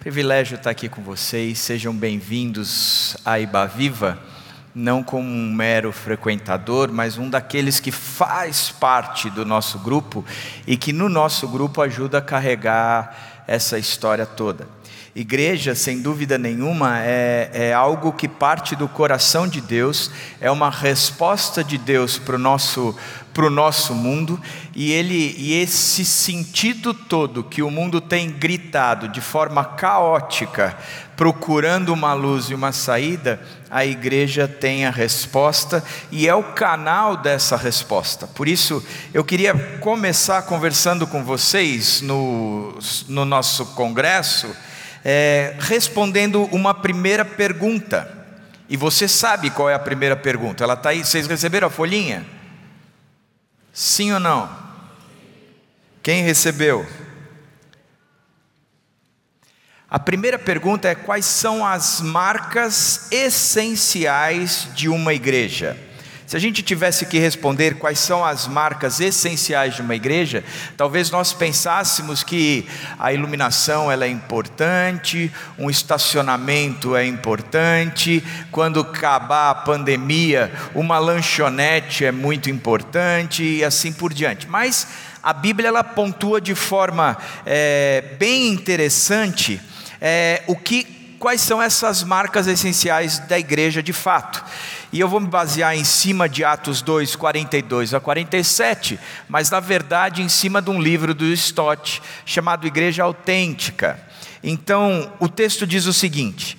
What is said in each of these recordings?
Privilégio estar aqui com vocês, sejam bem-vindos à Ibaviva, não como um mero frequentador, mas um daqueles que faz parte do nosso grupo e que no nosso grupo ajuda a carregar essa história toda. Igreja, sem dúvida nenhuma, é, é algo que parte do coração de Deus, é uma resposta de Deus para o nosso para o nosso mundo e ele e esse sentido todo que o mundo tem gritado de forma caótica, procurando uma luz e uma saída, a igreja tem a resposta e é o canal dessa resposta. Por isso, eu queria começar conversando com vocês no, no nosso congresso, é, respondendo uma primeira pergunta. E você sabe qual é a primeira pergunta? Ela está aí. Vocês receberam a folhinha? Sim ou não? Quem recebeu? A primeira pergunta é: quais são as marcas essenciais de uma igreja? Se a gente tivesse que responder quais são as marcas essenciais de uma igreja, talvez nós pensássemos que a iluminação ela é importante, um estacionamento é importante, quando acabar a pandemia, uma lanchonete é muito importante e assim por diante. Mas a Bíblia ela pontua de forma é, bem interessante é, o que quais são essas marcas essenciais da igreja de fato. E eu vou me basear em cima de Atos 2, 42 a 47, mas na verdade em cima de um livro do Stott chamado Igreja Autêntica. Então, o texto diz o seguinte: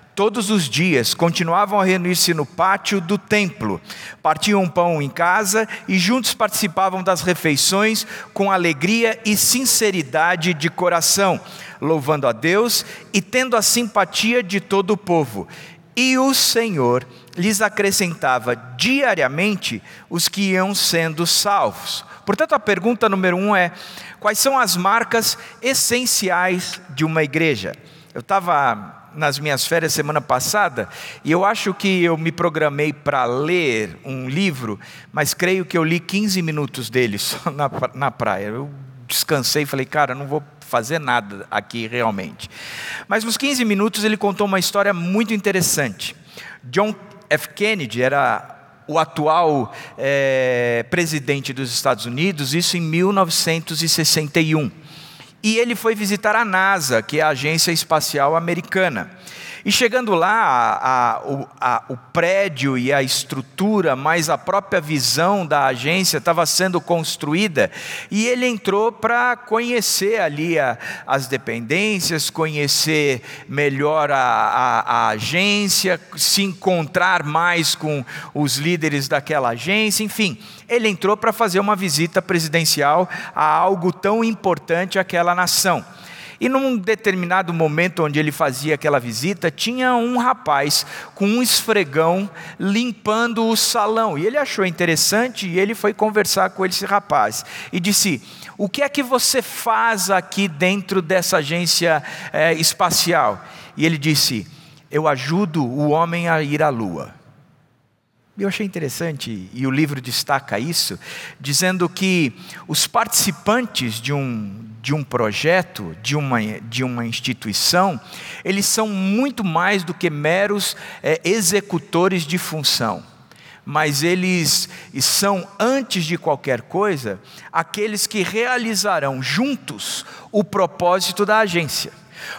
todos os dias continuavam a reunir-se no pátio do templo, partiam pão em casa e juntos participavam das refeições com alegria e sinceridade de coração, louvando a Deus e tendo a simpatia de todo o povo. E o Senhor lhes acrescentava diariamente os que iam sendo salvos. Portanto, a pergunta número um é: quais são as marcas essenciais de uma igreja? Eu estava nas minhas férias semana passada e eu acho que eu me programei para ler um livro, mas creio que eu li 15 minutos dele só na, na praia. Eu descansei e falei, cara, não vou fazer nada aqui realmente. Mas nos 15 minutos ele contou uma história muito interessante. John F. Kennedy era o atual é, presidente dos Estados Unidos, isso em 1961 e ele foi visitar a NASA, que é a Agência Espacial Americana. E chegando lá, a, a, a, o prédio e a estrutura, mas a própria visão da agência estava sendo construída, e ele entrou para conhecer ali as dependências, conhecer melhor a, agência, se encontrar mais com os líderes daquela agência, enfim, ele entrou para fazer uma visita presidencial a algo tão importante àquela nação. E num determinado momento onde ele fazia aquela visita, tinha um rapaz com um esfregão limpando o salão. E ele achou interessante e ele foi conversar com esse rapaz e disse: O que é que você faz aqui dentro dessa agência é, espacial? E ele disse: Eu ajudo o homem a ir à lua. Eu achei interessante, e o livro destaca isso, dizendo que os participantes de um, de um projeto, de uma, de uma instituição, eles são muito mais do que meros é, executores de função. Mas eles são, antes de qualquer coisa, aqueles que realizarão juntos o propósito da agência.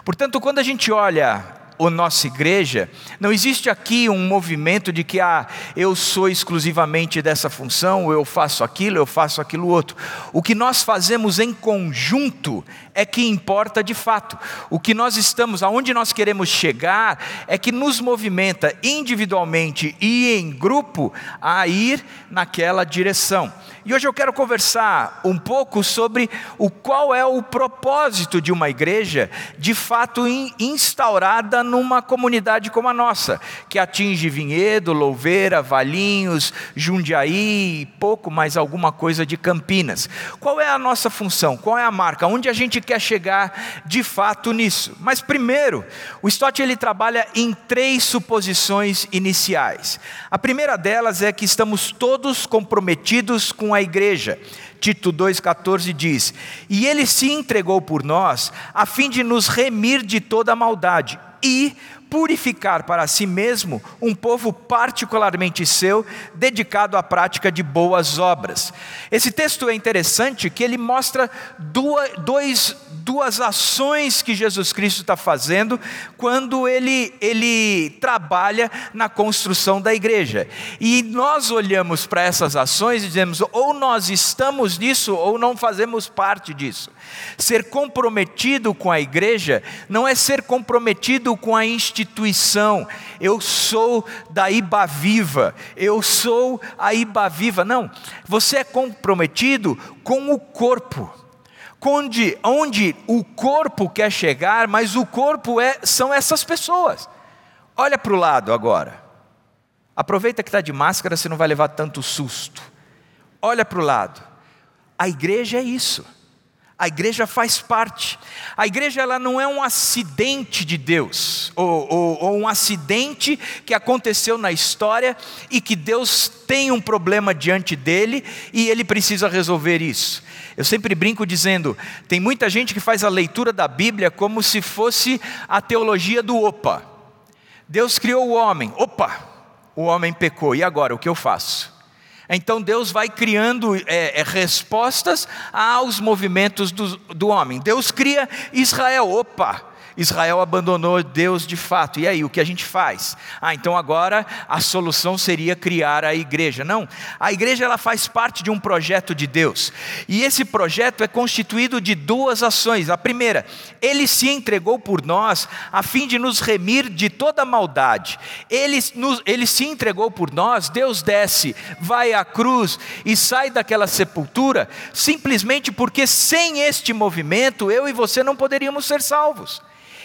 Portanto, quando a gente olha a nossa igreja, não existe aqui um movimento de que ah, eu sou exclusivamente dessa função, eu faço aquilo, eu faço aquilo outro. O que nós fazemos em conjunto é que importa de fato. O que nós estamos, aonde nós queremos chegar, é que nos movimenta individualmente e em grupo a ir naquela direção. E hoje eu quero conversar um pouco sobre o qual é o propósito de uma igreja de fato instaurada numa comunidade como a nossa, que atinge Vinhedo, Louveira, Valinhos, Jundiaí pouco mais alguma coisa de Campinas. Qual é a nossa função? Qual é a marca? Onde a gente quer chegar de fato nisso? Mas primeiro, o Stott ele trabalha em três suposições iniciais. A primeira delas é que estamos todos comprometidos com a igreja. Tito 2,14 diz: E ele se entregou por nós, a fim de nos remir de toda maldade e purificar para si mesmo um povo particularmente seu, dedicado à prática de boas obras. Esse texto é interessante que ele mostra duas, dois, duas ações que Jesus Cristo está fazendo quando ele, ele trabalha na construção da igreja. E nós olhamos para essas ações e dizemos: ou nós estamos nisso, ou não fazemos parte disso. Ser comprometido com a igreja não é ser comprometido com a instituição. Eu sou da Iba Viva, eu sou a Iba Viva. Não, você é comprometido com o corpo. Onde, onde o corpo quer chegar, mas o corpo é, são essas pessoas. Olha para o lado agora. Aproveita que está de máscara, você não vai levar tanto susto. Olha para o lado. A igreja é isso. A igreja faz parte. A igreja ela não é um acidente de Deus, ou, ou, ou, um acidente que aconteceu na história e que Deus tem um problema diante dele e ele precisa resolver isso. Eu sempre brinco dizendo: tem muita gente que faz a leitura da Bíblia como se fosse a teologia do opa. Deus criou o homem, opa, o homem pecou, e agora o que eu faço? Então Deus vai criando é, é, respostas aos movimentos do, do homem. Deus cria Israel, opa, Israel abandonou Deus de fato. E aí, o que a gente faz? Ah, então agora a solução seria criar a igreja. Não, a igreja ela faz parte de um projeto de Deus. E esse projeto é constituído de duas ações. A primeira, ele se entregou por nós a fim de nos remir de toda maldade. Ele, nos, ele se entregou por nós, Deus desce, vai à cruz e sai daquela sepultura, simplesmente porque sem este movimento eu e você não poderíamos ser salvos.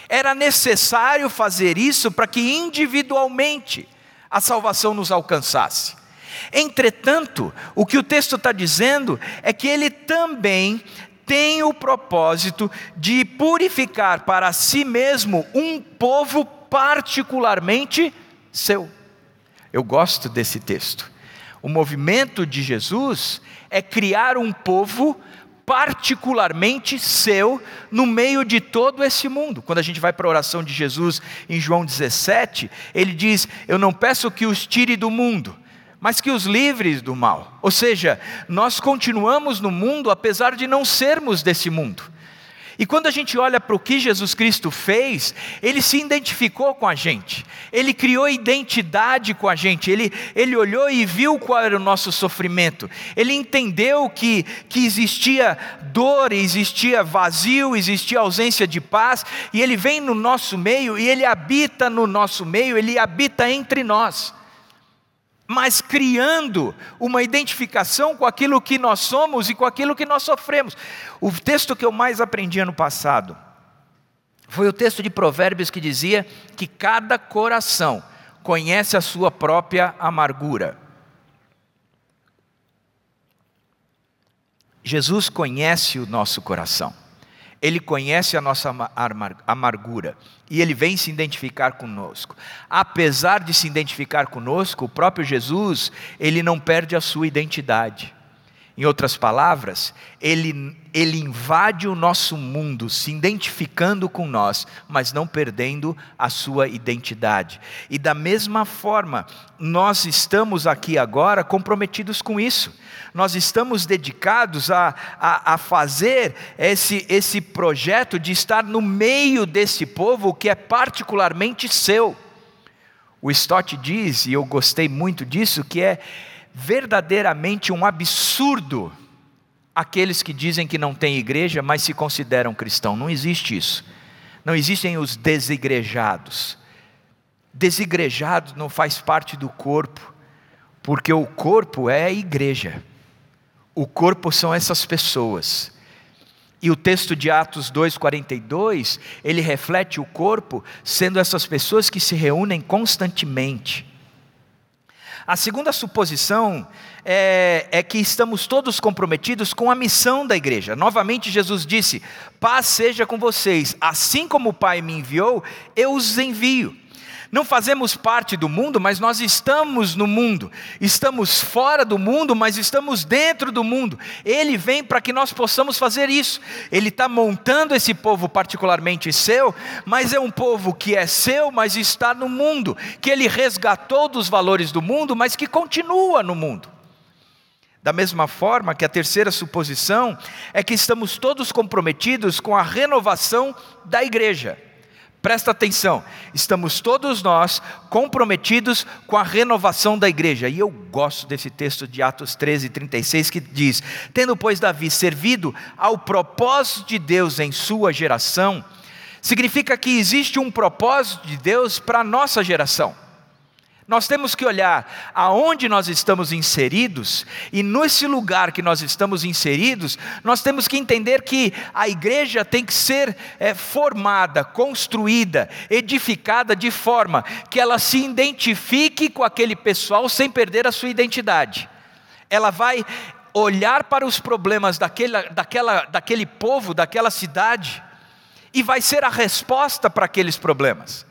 Era necessário fazer isso para que individualmente a salvação nos alcançasse. Entretanto, o que o texto está dizendo é que ele também tem o propósito de purificar para si mesmo um povo particularmente seu. Eu gosto desse texto. O movimento de Jesus é criar um povo particularmente seu no meio de todo esse mundo. Quando a gente vai para a oração de Jesus em João 17, ele diz: Eu não peço que os tire do mundo, mas que os livres do mal. Ou seja, nós continuamos no mundo apesar de não sermos desse mundo. E quando a gente olha para o que Jesus Cristo fez, ele se identificou com a gente, ele criou identidade com a gente, ele, ele olhou e viu qual era o nosso sofrimento, ele entendeu que, que existia dor, existia vazio, existia ausência de paz, e ele vem no nosso meio e ele habita no nosso meio, ele habita entre nós mas criando uma identificação com aquilo que nós somos e com aquilo que nós sofremos. O texto que eu mais aprendi ano passado foi o texto de Provérbios que dizia que cada coração conhece a sua própria amargura. Jesus conhece o nosso coração. Ele conhece a nossa amargura e ele vem se identificar conosco. Apesar de se identificar conosco, o próprio Jesus, ele não perde a sua identidade. Em outras palavras, ele, ele invade o nosso mundo, se identificando com nós, mas não perdendo a sua identidade. E da mesma forma, nós estamos aqui agora comprometidos com isso. Nós estamos dedicados a, a, a fazer esse, esse projeto de estar no meio desse povo que é particularmente seu. O Stott diz, e eu gostei muito disso, que é verdadeiramente um absurdo aqueles que dizem que não têm igreja, mas se consideram cristão. Não existe isso. Não existem os desigrejados. Desigrejados não faz parte do corpo, porque o corpo é a igreja. O corpo são essas pessoas. E o texto de Atos 2:42, ele reflete o corpo sendo essas pessoas que se reúnem constantemente. A segunda suposição é, é, que estamos todos comprometidos com a missão da igreja. Novamente, Jesus disse: Paz seja com vocês, assim como o Pai me enviou, eu os envio. Não fazemos parte do mundo, mas nós estamos no mundo. Estamos fora do mundo, mas estamos dentro do mundo. Ele vem para que nós possamos fazer isso. Ele está montando esse povo particularmente seu, mas é um povo que é seu, mas está no mundo. Que ele resgatou dos valores do mundo, mas que continua no mundo. Da mesma forma que a terceira suposição é que estamos todos comprometidos com a renovação da igreja. Presta atenção, estamos todos nós comprometidos com a renovação da igreja. E eu gosto desse texto de Atos 13, 36, que diz: Tendo, pois, Davi servido ao propósito de Deus em sua geração, significa que existe um propósito de Deus para a nossa geração. Nós temos que olhar aonde nós estamos inseridos, e nesse lugar que nós estamos inseridos, nós temos que entender que a igreja tem que ser é, formada, construída, edificada de forma que ela se identifique com aquele pessoal sem perder a sua identidade. Ela vai olhar para os problemas daquele, daquela, daquele povo, daquela cidade, e vai ser a resposta para aqueles problemas.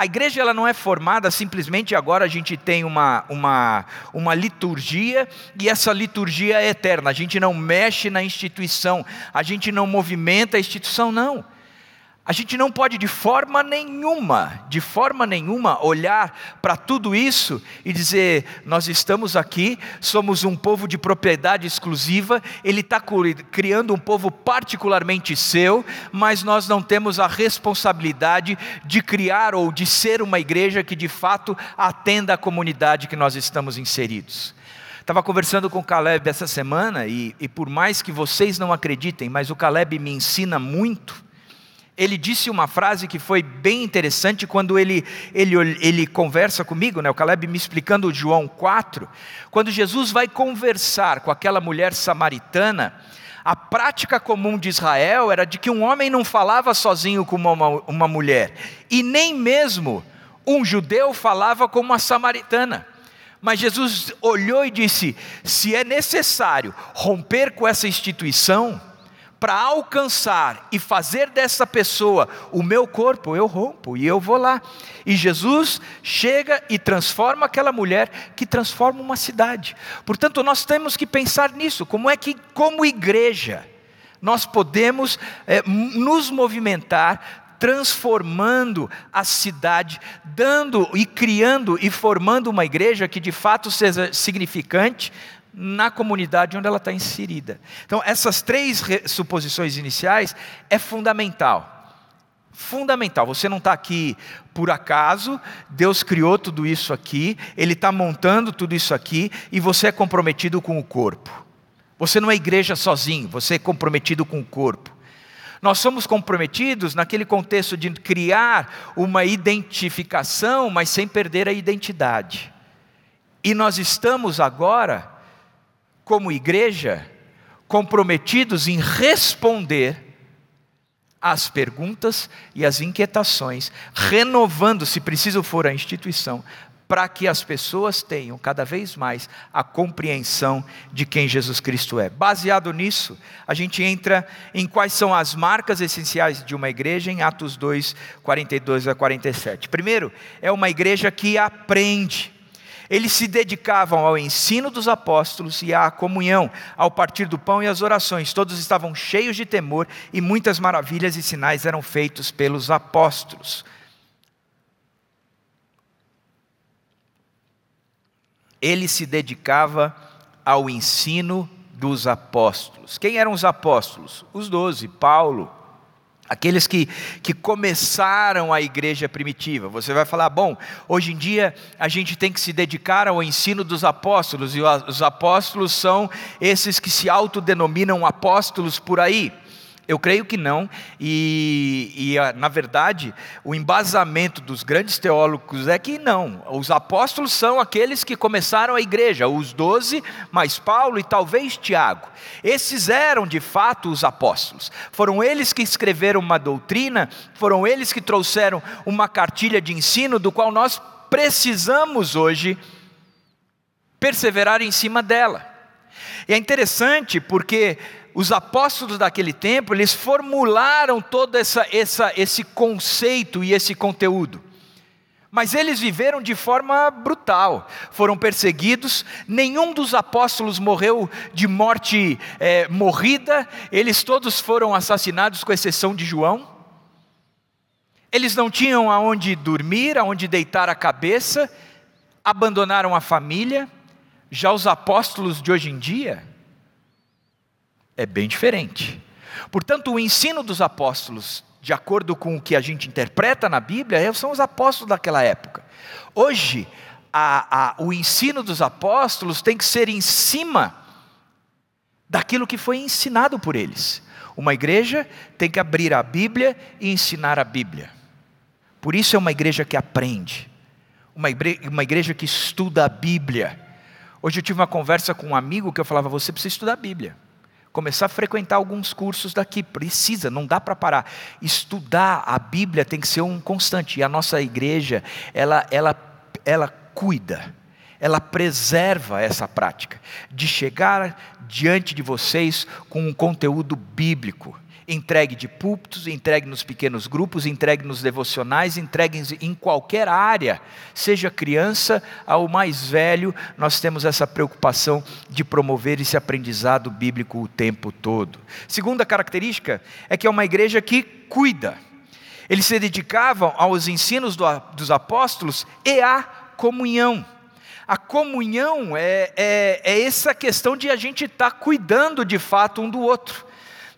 A igreja ela não é formada simplesmente agora a gente tem uma, uma, uma liturgia e essa liturgia é eterna. A gente não mexe na instituição, a gente não movimenta a instituição, não. A gente não pode de forma nenhuma, de forma nenhuma, olhar para tudo isso e dizer: nós estamos aqui, somos um povo de propriedade exclusiva, ele está criando um povo particularmente seu, mas nós não temos a responsabilidade de criar ou de ser uma igreja que de fato atenda a comunidade que nós estamos inseridos. Estava conversando com o Caleb essa semana e, e por mais que vocês não acreditem, mas o Caleb me ensina muito ele disse uma frase que foi bem interessante quando ele, ele, ele conversa comigo, né? o Caleb me explicando João 4, quando Jesus vai conversar com aquela mulher samaritana, a prática comum de Israel era de que um homem não falava sozinho com uma, uma mulher, e nem mesmo um judeu falava com uma samaritana. Mas Jesus olhou e disse: se é necessário romper com essa instituição, para alcançar e fazer dessa pessoa o meu corpo, eu rompo e eu vou lá. E Jesus chega e transforma aquela mulher que transforma uma cidade. Portanto, nós temos que pensar nisso, como é que, como igreja, nós podemos é, nos movimentar transformando a cidade, dando e criando e formando uma igreja que de fato seja significante na comunidade onde ela está inserida. Então, essas três suposições iniciais é fundamental. Fundamental, você não está aqui por acaso, Deus criou tudo isso aqui, Ele está montando tudo isso aqui e você é comprometido com o corpo. Você não é igreja sozinho, você é comprometido com o corpo. Nós somos comprometidos naquele contexto de criar uma identificação, mas sem perder a identidade. E nós estamos agora como igreja, comprometidos em responder às perguntas e às inquietações, renovando, se preciso for, a instituição, para que as pessoas tenham cada vez mais a compreensão de quem Jesus Cristo é. Baseado nisso, a gente entra em quais são as marcas essenciais de uma igreja em Atos 2, 42 a 47. Primeiro, é uma igreja que aprende. Eles se dedicavam ao ensino dos apóstolos e à comunhão, ao partir do pão e às orações. Todos estavam cheios de temor e muitas maravilhas e sinais eram feitos pelos apóstolos. Ele se dedicava ao ensino dos apóstolos. Quem eram os apóstolos? Os doze: Paulo, aqueles que, que começaram a igreja primitiva. Você vai falar, bom, hoje em dia a gente tem que se dedicar ao ensino dos apóstolos, e os apóstolos são esses que se autodenominam apóstolos por aí. Eu creio que não, e, e, ah, na verdade o embasamento dos grandes teólogos é que não. Os apóstolos são aqueles que começaram a igreja, os doze, mais Paulo e talvez Tiago. Esses eram de fato os apóstolos. Foram eles que escreveram uma doutrina, foram eles que trouxeram uma cartilha de ensino do qual nós precisamos hoje perseverar em cima dela. E é interessante porque os apóstolos daquele tempo, eles formularam todo essa, essa, esse conceito e esse conteúdo. Mas eles viveram de forma brutal, foram perseguidos, nenhum dos apóstolos morreu de morte é, morrida, eles todos foram assassinados, com exceção de João. Eles não tinham aonde dormir, aonde deitar a cabeça, abandonaram a família. Já os apóstolos de hoje em dia, é bem diferente. Portanto, o ensino dos apóstolos, de acordo com o que a gente interpreta na Bíblia, é, são os apóstolos daquela época. Hoje, a, a, o ensino dos apóstolos tem que ser em cima daquilo que foi ensinado por eles. Uma igreja tem que abrir a Bíblia e ensinar a Bíblia. Por isso é uma igreja que aprende, uma igreja, uma igreja que estuda a Bíblia. Hoje eu tive uma conversa com um amigo que eu falava: você precisa estudar a Bíblia começar a frequentar alguns cursos daqui, precisa, não dá para parar. Estudar a Bíblia tem que ser um constante. E a nossa igreja, ela, ela, ela cuida, ela preserva essa prática de chegar diante de vocês com um conteúdo bíblico entregue de púlpitos, entregue nos pequenos grupos, entregue nos devocionais, entregue em qualquer área, seja criança ao mais velho, nós temos essa preocupação de promover esse aprendizado bíblico o tempo todo. Segunda característica é que é uma igreja que cuida. Eles se dedicavam aos ensinos dos apóstolos e à comunhão. A comunhão é, é, é essa questão de a gente estar tá cuidando de fato um do outro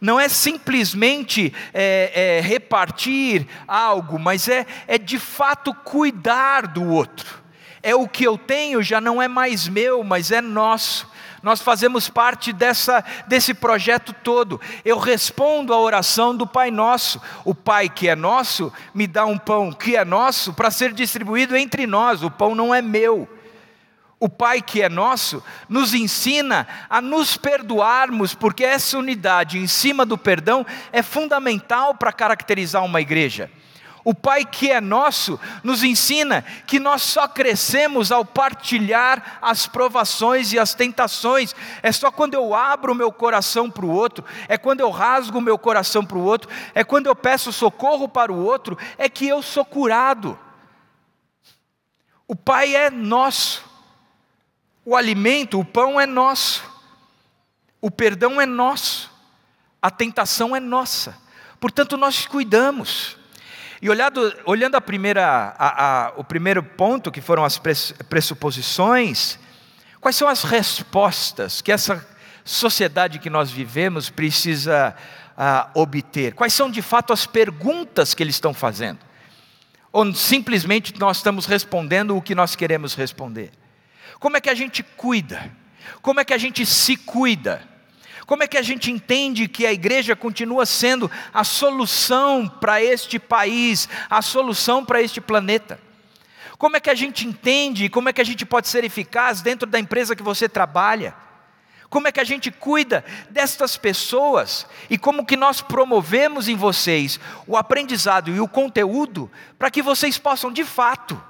não é simplesmente é, é, repartir algo, mas é, é de fato cuidar do outro. É o que eu tenho, já não é mais meu, mas é nosso. Nós fazemos parte dessa, desse projeto todo. Eu respondo à oração do Pai Nosso. O Pai que é nosso me dá um pão que é nosso para ser distribuído entre nós. O pão não é meu o Pai que é nosso, nos ensina a nos perdoarmos, porque essa unidade em cima do perdão é fundamental para caracterizar uma igreja. O Pai que é nosso nos ensina que nós só crescemos ao partilhar as provações e as tentações. É só quando eu abro o meu coração para o outro, é quando eu rasgo o meu coração para o outro, é quando eu peço socorro para o outro, é que eu sou curado. O Pai é nosso. O alimento, o pão é nosso, o perdão é nosso, a tentação é nossa, portanto nós cuidamos. E olhado, olhando a primeira, a, a, o primeiro ponto, que foram as pressuposições, quais são as respostas que essa sociedade que nós vivemos precisa a, obter? Quais são de fato as perguntas que eles estão fazendo? Ou simplesmente nós estamos respondendo o que nós queremos responder? Como é que a gente cuida? Como é que a gente se cuida? Como é que a gente entende que a igreja continua sendo a solução para este país, a solução para este planeta? Como é que a gente entende, como é que a gente pode ser eficaz dentro da empresa que você trabalha? Como é que a gente cuida destas pessoas e como que nós promovemos em vocês o aprendizado e o conteúdo para que vocês possam de fato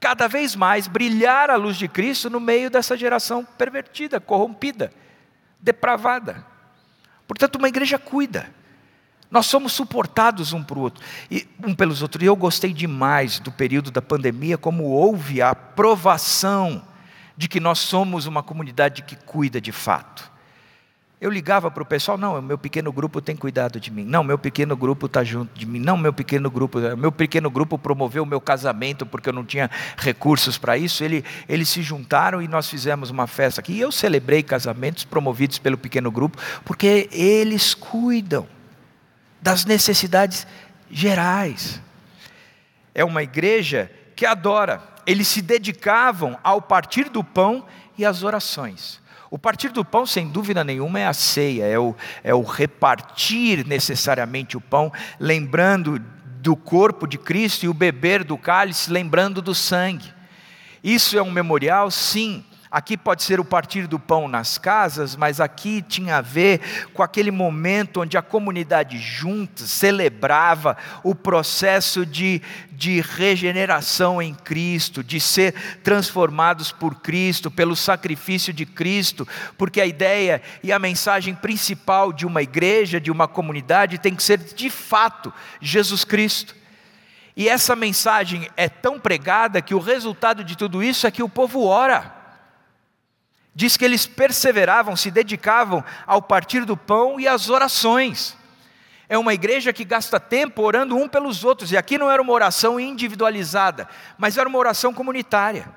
cada vez mais brilhar a luz de Cristo no meio dessa geração pervertida, corrompida, depravada. Portanto, uma igreja cuida. Nós somos suportados um para o outro, e, um pelos outros. E eu gostei demais do período da pandemia, como houve a aprovação de que nós somos uma comunidade que cuida de fato. Eu ligava para o pessoal, não, meu pequeno grupo tem cuidado de mim. Não, meu pequeno grupo está junto de mim. Não, meu pequeno grupo, meu pequeno grupo promoveu o meu casamento porque eu não tinha recursos para isso. Ele, eles se juntaram e nós fizemos uma festa aqui. E eu celebrei casamentos promovidos pelo pequeno grupo porque eles cuidam das necessidades gerais. É uma igreja que adora. Eles se dedicavam ao partir do pão e às orações. O partir do pão, sem dúvida nenhuma, é a ceia, é o, é o repartir necessariamente o pão, lembrando do corpo de Cristo, e o beber do cálice, lembrando do sangue. Isso é um memorial? Sim. Aqui pode ser o partir do pão nas casas, mas aqui tinha a ver com aquele momento onde a comunidade junta celebrava o processo de, de regeneração em Cristo, de ser transformados por Cristo, pelo sacrifício de Cristo, porque a ideia e a mensagem principal de uma igreja, de uma comunidade, tem que ser de fato Jesus Cristo. E essa mensagem é tão pregada que o resultado de tudo isso é que o povo ora. Diz que eles perseveravam, se dedicavam ao partir do pão e às orações. É uma igreja que gasta tempo orando um pelos outros, e aqui não era uma oração individualizada, mas era uma oração comunitária.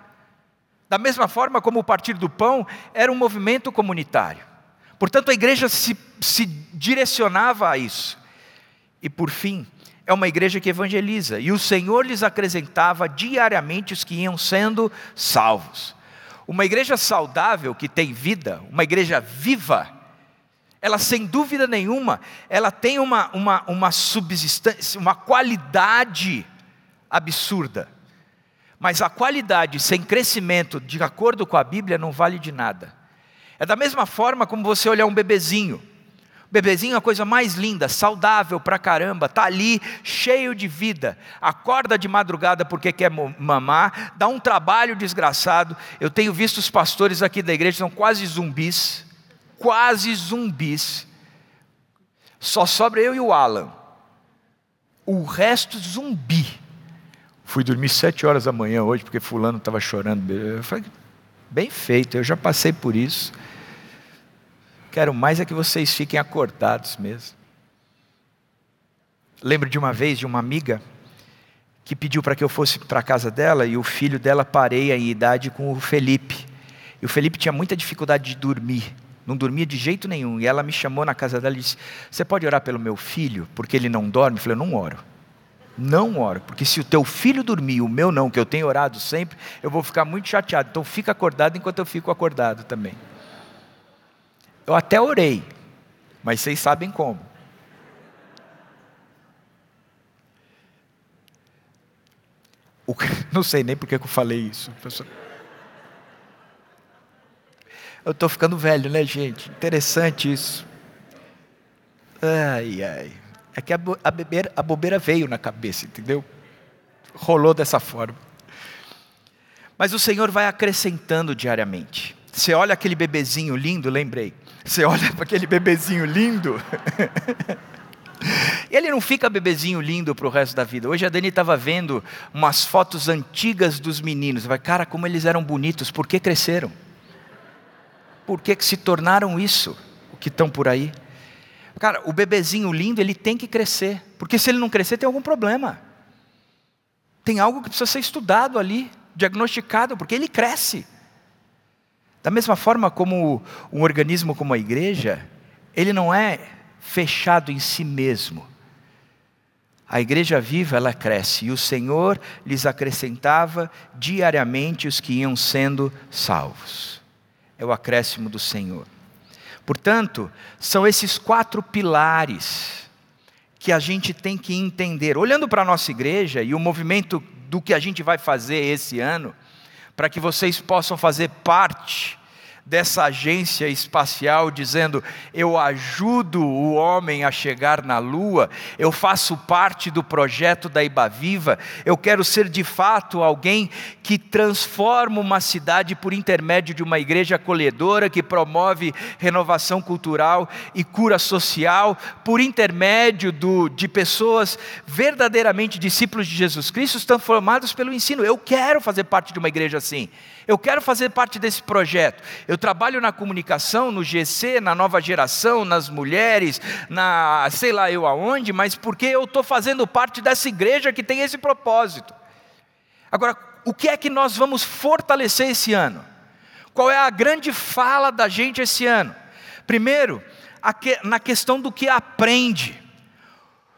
Da mesma forma como o partir do pão era um movimento comunitário. Portanto, a igreja se, se direcionava a isso. E por fim, é uma igreja que evangeliza, e o Senhor lhes acrescentava diariamente os que iam sendo salvos. Uma igreja saudável, que tem vida, uma igreja viva, ela sem dúvida nenhuma, ela tem uma, uma, uma subsistência, uma qualidade absurda. Mas a qualidade sem crescimento, de acordo com a Bíblia, não vale de nada. É da mesma forma como você olhar um bebezinho. Bebezinho é a coisa mais linda, saudável pra caramba, tá ali cheio de vida. Acorda de madrugada porque quer mamar, dá um trabalho desgraçado. Eu tenho visto os pastores aqui da igreja são quase zumbis, quase zumbis. Só sobra eu e o Alan. O resto zumbi. Fui dormir sete horas da manhã hoje porque fulano estava chorando. Eu falei, bem feito, eu já passei por isso. Quero mais é que vocês fiquem acordados mesmo. Lembro de uma vez de uma amiga que pediu para que eu fosse para a casa dela e o filho dela pareia em idade com o Felipe. E o Felipe tinha muita dificuldade de dormir, não dormia de jeito nenhum. E ela me chamou na casa dela e disse: Você pode orar pelo meu filho, porque ele não dorme? Eu falei: Eu não oro. Não oro, porque se o teu filho dormir, o meu não, que eu tenho orado sempre, eu vou ficar muito chateado. Então fica acordado enquanto eu fico acordado também. Eu até orei, mas vocês sabem como. O, não sei nem porque que eu falei isso. Eu estou ficando velho, né, gente? Interessante isso. Ai, ai. É que a, a, beber, a bobeira veio na cabeça, entendeu? Rolou dessa forma. Mas o Senhor vai acrescentando diariamente. Você olha aquele bebezinho lindo, lembrei. Você olha para aquele bebezinho lindo. Ele não fica bebezinho lindo para o resto da vida. Hoje a Dani estava vendo umas fotos antigas dos meninos. Vai, cara, como eles eram bonitos. Por que cresceram? Por que, que se tornaram isso? O que estão por aí? Cara, o bebezinho lindo, ele tem que crescer. Porque se ele não crescer, tem algum problema. Tem algo que precisa ser estudado ali, diagnosticado, porque ele cresce. Da mesma forma como um organismo como a igreja, ele não é fechado em si mesmo. A igreja viva, ela cresce, e o Senhor lhes acrescentava diariamente os que iam sendo salvos. É o acréscimo do Senhor. Portanto, são esses quatro pilares que a gente tem que entender. Olhando para a nossa igreja e o movimento do que a gente vai fazer esse ano, para que vocês possam fazer parte dessa agência espacial, dizendo: Eu ajudo o homem a chegar na lua, eu faço parte do projeto da Ibaviva, eu quero ser de fato alguém que transforma uma cidade por intermédio de uma igreja acolhedora, que promove renovação cultural e cura social, por intermédio do, de pessoas verdadeiramente discípulos de Jesus Cristo, transformados pelo ensino. Eu quero fazer parte de uma igreja assim. Eu quero fazer parte desse projeto. Eu trabalho na comunicação, no GC, na nova geração, nas mulheres, na sei lá eu aonde, mas porque eu estou fazendo parte dessa igreja que tem esse propósito. Agora, o que é que nós vamos fortalecer esse ano? Qual é a grande fala da gente esse ano? Primeiro, na questão do que aprende.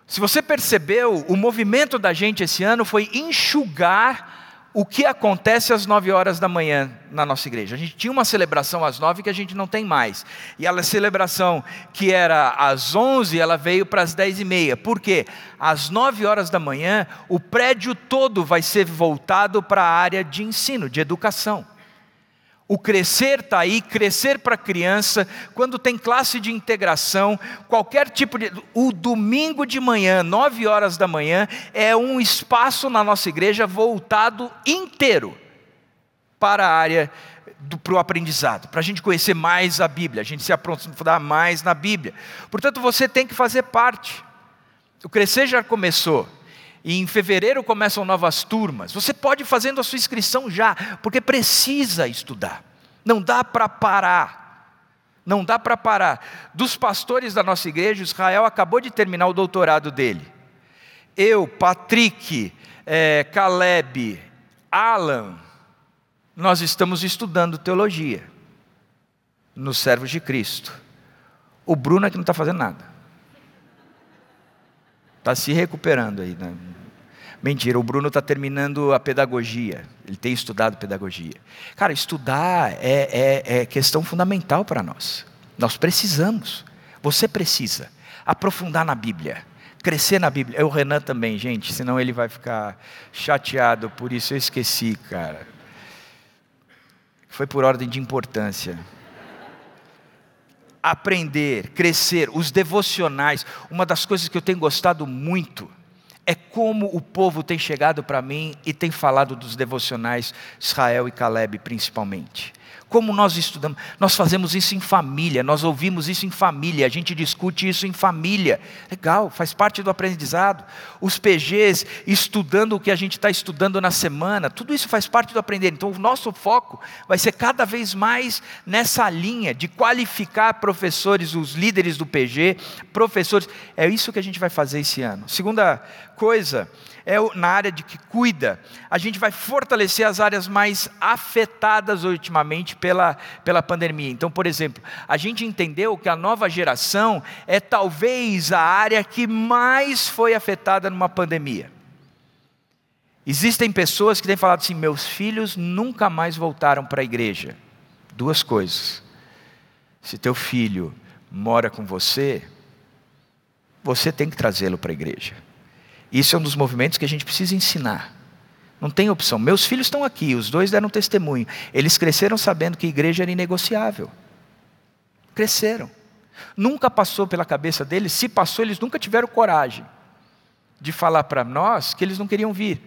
Se você percebeu, o movimento da gente esse ano foi enxugar o que acontece às nove horas da manhã na nossa igreja. A gente tinha uma celebração às nove que a gente não tem mais. E a celebração que era às onze, ela veio para as dez e meia. Por quê? Às nove horas da manhã, o prédio todo vai ser voltado para a área de ensino, de educação. O crescer está aí, crescer para criança, quando tem classe de integração, qualquer tipo de. O domingo de manhã, nove horas da manhã, é um espaço na nossa igreja voltado inteiro para a área para o aprendizado, para a gente conhecer mais a Bíblia, a gente se aprofundar mais na Bíblia. Portanto, você tem que fazer parte. O crescer já começou. E em fevereiro começam novas turmas. Você pode ir fazendo a sua inscrição já, porque precisa estudar. Não dá para parar. Não dá para parar. Dos pastores da nossa igreja, Israel acabou de terminar o doutorado dele. Eu, Patrick, é, Caleb, Alan, nós estamos estudando teologia nos servos de Cristo. O Bruno é que não está fazendo nada. Está se recuperando aí. Né? Mentira, o Bruno está terminando a pedagogia. Ele tem estudado pedagogia. Cara, estudar é, é, é questão fundamental para nós. Nós precisamos. Você precisa aprofundar na Bíblia, crescer na Bíblia. É o Renan também, gente, senão ele vai ficar chateado. Por isso eu esqueci, cara. Foi por ordem de importância aprender, crescer, os devocionais. Uma das coisas que eu tenho gostado muito é como o povo tem chegado para mim e tem falado dos devocionais, Israel e Caleb principalmente. Como nós estudamos, nós fazemos isso em família, nós ouvimos isso em família, a gente discute isso em família. Legal, faz parte do aprendizado. Os PGs estudando o que a gente está estudando na semana, tudo isso faz parte do aprender. Então, o nosso foco vai ser cada vez mais nessa linha de qualificar professores, os líderes do PG, professores. É isso que a gente vai fazer esse ano. Segunda coisa é na área de que cuida, a gente vai fortalecer as áreas mais afetadas ultimamente pela, pela pandemia. Então, por exemplo, a gente entendeu que a nova geração é talvez a área que mais foi afetada numa pandemia. Existem pessoas que têm falado assim: meus filhos nunca mais voltaram para a igreja. Duas coisas. Se teu filho mora com você, você tem que trazê-lo para a igreja. Isso é um dos movimentos que a gente precisa ensinar. Não tem opção. Meus filhos estão aqui, os dois deram testemunho. Eles cresceram sabendo que a igreja era inegociável. Cresceram. Nunca passou pela cabeça deles, se passou, eles nunca tiveram coragem de falar para nós que eles não queriam vir.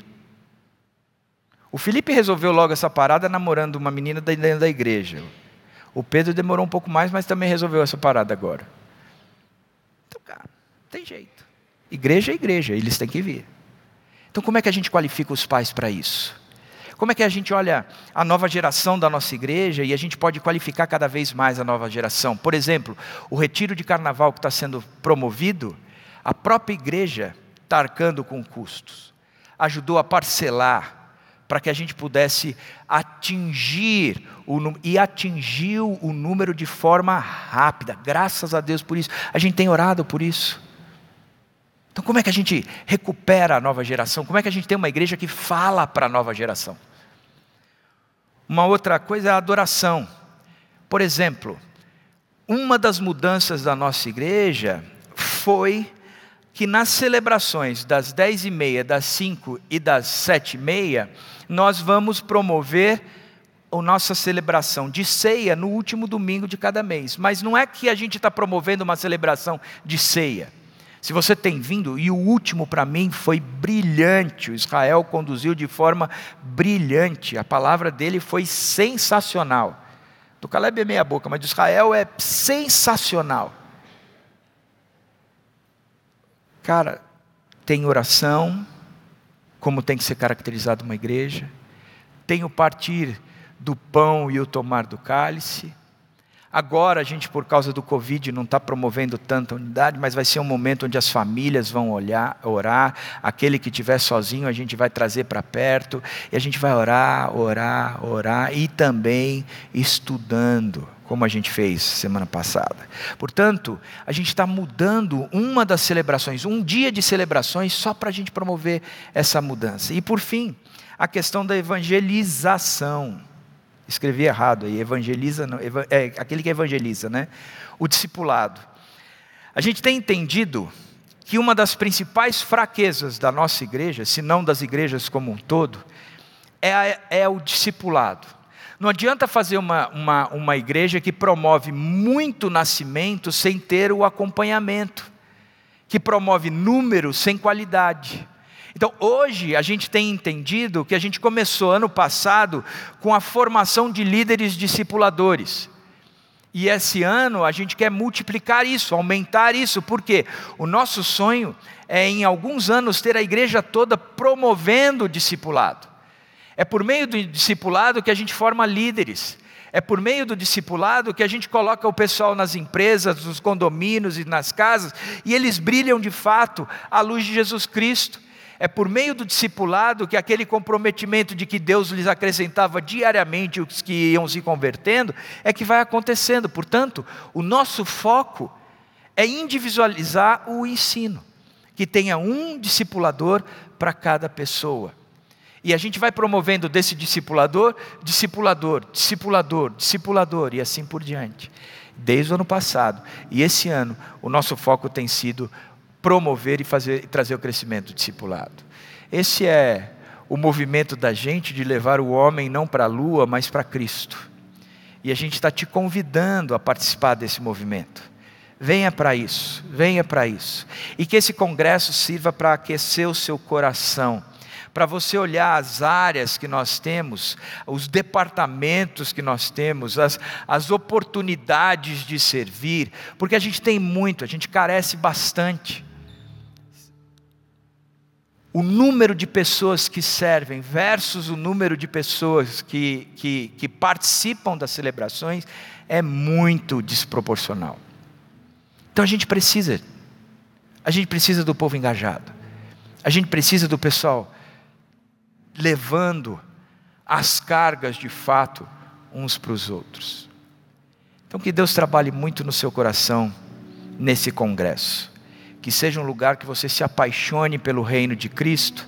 O Felipe resolveu logo essa parada namorando uma menina dentro da igreja. O Pedro demorou um pouco mais, mas também resolveu essa parada agora. Então, cara, tem jeito. Igreja é igreja, eles têm que vir. Então, como é que a gente qualifica os pais para isso? Como é que a gente olha a nova geração da nossa igreja e a gente pode qualificar cada vez mais a nova geração? Por exemplo, o retiro de carnaval que está sendo promovido, a própria igreja está arcando com custos, ajudou a parcelar para que a gente pudesse atingir o e atingiu o número de forma rápida. Graças a Deus por isso. A gente tem orado por isso. Então, como é que a gente recupera a nova geração? Como é que a gente tem uma igreja que fala para a nova geração? Uma outra coisa é a adoração. Por exemplo, uma das mudanças da nossa igreja foi que nas celebrações das dez e meia, das cinco e das sete e meia, nós vamos promover a nossa celebração de ceia no último domingo de cada mês. Mas não é que a gente está promovendo uma celebração de ceia. Se você tem vindo, e o último para mim foi brilhante, o Israel conduziu de forma brilhante, a palavra dele foi sensacional. Do Caleb é meia boca, mas do Israel é sensacional. Cara, tem oração, como tem que ser caracterizado uma igreja, tem o partir do pão e o tomar do cálice, Agora a gente, por causa do Covid, não está promovendo tanta unidade, mas vai ser um momento onde as famílias vão olhar, orar. Aquele que estiver sozinho, a gente vai trazer para perto. E a gente vai orar, orar, orar. E também estudando, como a gente fez semana passada. Portanto, a gente está mudando uma das celebrações, um dia de celebrações, só para a gente promover essa mudança. E por fim, a questão da evangelização. Escrevi errado aí, evangeliza, não, é aquele que evangeliza, né? O discipulado. A gente tem entendido que uma das principais fraquezas da nossa igreja, se não das igrejas como um todo, é, a, é o discipulado. Não adianta fazer uma, uma, uma igreja que promove muito nascimento sem ter o acompanhamento, que promove número sem qualidade. Então, hoje, a gente tem entendido que a gente começou ano passado com a formação de líderes discipuladores. E esse ano a gente quer multiplicar isso, aumentar isso, porque o nosso sonho é, em alguns anos, ter a igreja toda promovendo o discipulado. É por meio do discipulado que a gente forma líderes. É por meio do discipulado que a gente coloca o pessoal nas empresas, nos condomínios e nas casas, e eles brilham de fato à luz de Jesus Cristo. É por meio do discipulado que aquele comprometimento de que Deus lhes acrescentava diariamente os que iam se convertendo, é que vai acontecendo. Portanto, o nosso foco é individualizar o ensino, que tenha um discipulador para cada pessoa. E a gente vai promovendo desse discipulador, discipulador, discipulador, discipulador e assim por diante. Desde o ano passado. E esse ano, o nosso foco tem sido promover e fazer, trazer o crescimento discipulado. Esse é o movimento da gente de levar o homem não para a lua, mas para Cristo. E a gente está te convidando a participar desse movimento. Venha para isso, venha para isso. E que esse congresso sirva para aquecer o seu coração para você olhar as áreas que nós temos, os departamentos que nós temos, as, as oportunidades de servir, porque a gente tem muito, a gente carece bastante o número de pessoas que servem versus o número de pessoas que, que, que participam das celebrações é muito desproporcional. Então a gente precisa, a gente precisa do povo engajado, a gente precisa do pessoal levando as cargas de fato uns para os outros. Então que Deus trabalhe muito no seu coração nesse congresso que seja um lugar que você se apaixone pelo reino de Cristo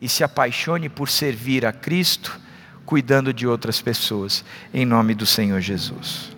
e se apaixone por servir a Cristo, cuidando de outras pessoas, em nome do Senhor Jesus.